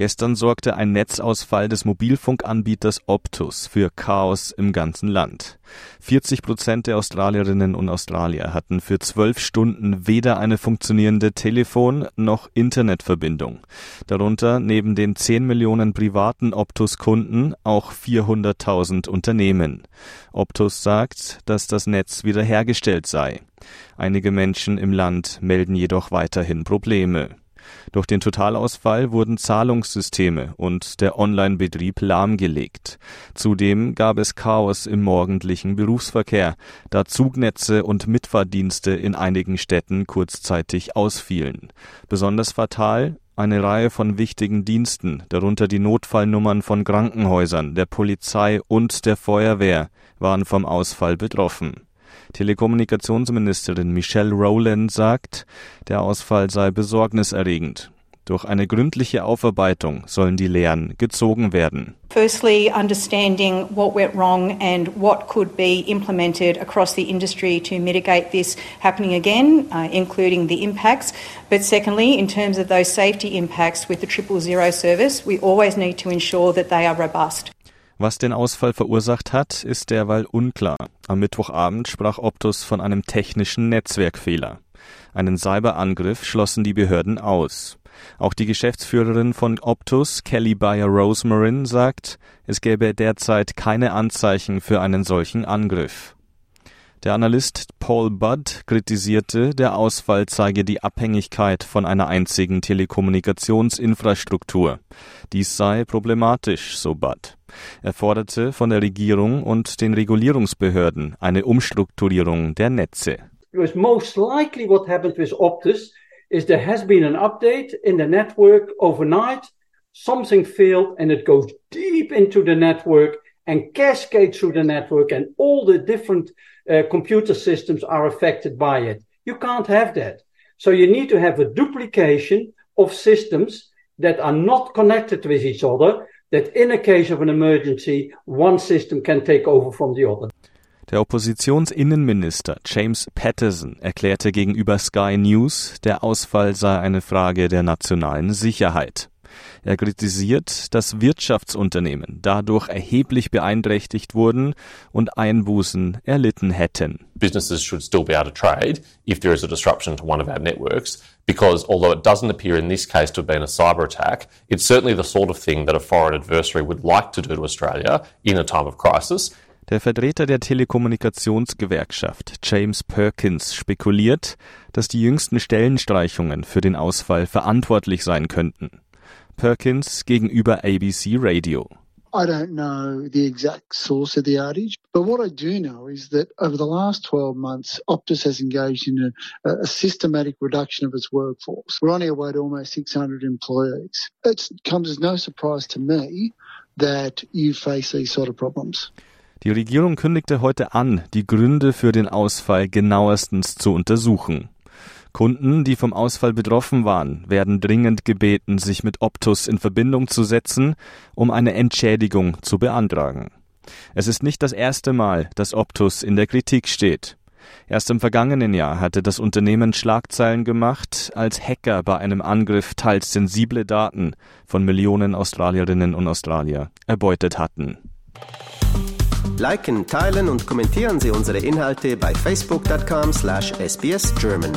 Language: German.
Gestern sorgte ein Netzausfall des Mobilfunkanbieters Optus für Chaos im ganzen Land. 40 Prozent der Australierinnen und Australier hatten für zwölf Stunden weder eine funktionierende Telefon- noch Internetverbindung. Darunter neben den 10 Millionen privaten Optus-Kunden auch 400.000 Unternehmen. Optus sagt, dass das Netz wiederhergestellt sei. Einige Menschen im Land melden jedoch weiterhin Probleme. Durch den Totalausfall wurden Zahlungssysteme und der Online-Betrieb lahmgelegt. Zudem gab es Chaos im morgendlichen Berufsverkehr, da Zugnetze und Mitfahrdienste in einigen Städten kurzzeitig ausfielen. Besonders fatal eine Reihe von wichtigen Diensten, darunter die Notfallnummern von Krankenhäusern, der Polizei und der Feuerwehr, waren vom Ausfall betroffen. Telekommunikationsministerin Michelle Rowland sagt, der Ausfall sei besorgniserregend. Durch eine gründliche Aufarbeitung sollen die Lehren gezogen werden. Firstly, understanding what went wrong and what could be implemented across the industry to mitigate this happening again, uh, including the impacts. But secondly, in terms of those safety impacts with the triple zero service, we always need to ensure that they are robust. Was den Ausfall verursacht hat, ist derweil unklar. Am Mittwochabend sprach Optus von einem technischen Netzwerkfehler. Einen Cyberangriff schlossen die Behörden aus. Auch die Geschäftsführerin von Optus, Kelly Bayer Rosemarin, sagt, es gäbe derzeit keine Anzeichen für einen solchen Angriff. Der Analyst Paul Budd kritisierte, der Ausfall zeige die Abhängigkeit von einer einzigen Telekommunikationsinfrastruktur. Dies sei problematisch, so Budd. Er forderte von der Regierung und den Regulierungsbehörden eine Umstrukturierung der Netze. Most likely what happened with Optus is there has been an update in the network overnight, something failed and it goes deep into the network and cascade through the network and all the different uh, computer systems are affected by it. You can't have that. So you need to have a duplication of systems that are not connected with each other, that in a case of an emergency, one system can take over from the other. Der Oppositionsinnenminister James Patterson erklärte gegenüber Sky News, der Ausfall sei eine Frage der nationalen Sicherheit. Er kritisiert, dass Wirtschaftsunternehmen dadurch erheblich beeinträchtigt wurden und Einbußen erlitten hätten. Businesses should still be able to trade if there is a disruption to one of our networks because although it doesn't appear in this case to have been a cyber attack, it's certainly the sort of thing that a foreign adversary would like to do to Australia in a time of crisis. Der Vertreter der Telekommunikationsgewerkschaft James Perkins spekuliert, dass die jüngsten Stellenstreichungen für den Ausfall verantwortlich sein könnten. Perkins gegenüber ABC Radio. I don't know the exact source of the outage, but what I do know is that over the last 12 months, Optus has engaged in a, a, systematic reduction of its workforce. We're on our way to almost 600 employees. It comes as no surprise to me that you face these sort of problems. Die Regierung kündigte heute an, die Gründe für den Ausfall genauestens zu untersuchen. Kunden, die vom Ausfall betroffen waren, werden dringend gebeten, sich mit Optus in Verbindung zu setzen, um eine Entschädigung zu beantragen. Es ist nicht das erste Mal, dass Optus in der Kritik steht. Erst im vergangenen Jahr hatte das Unternehmen Schlagzeilen gemacht, als Hacker bei einem Angriff teils sensible Daten von Millionen Australierinnen und Australier erbeutet hatten. Liken, teilen und kommentieren Sie unsere Inhalte bei facebook.com/sbsgerman.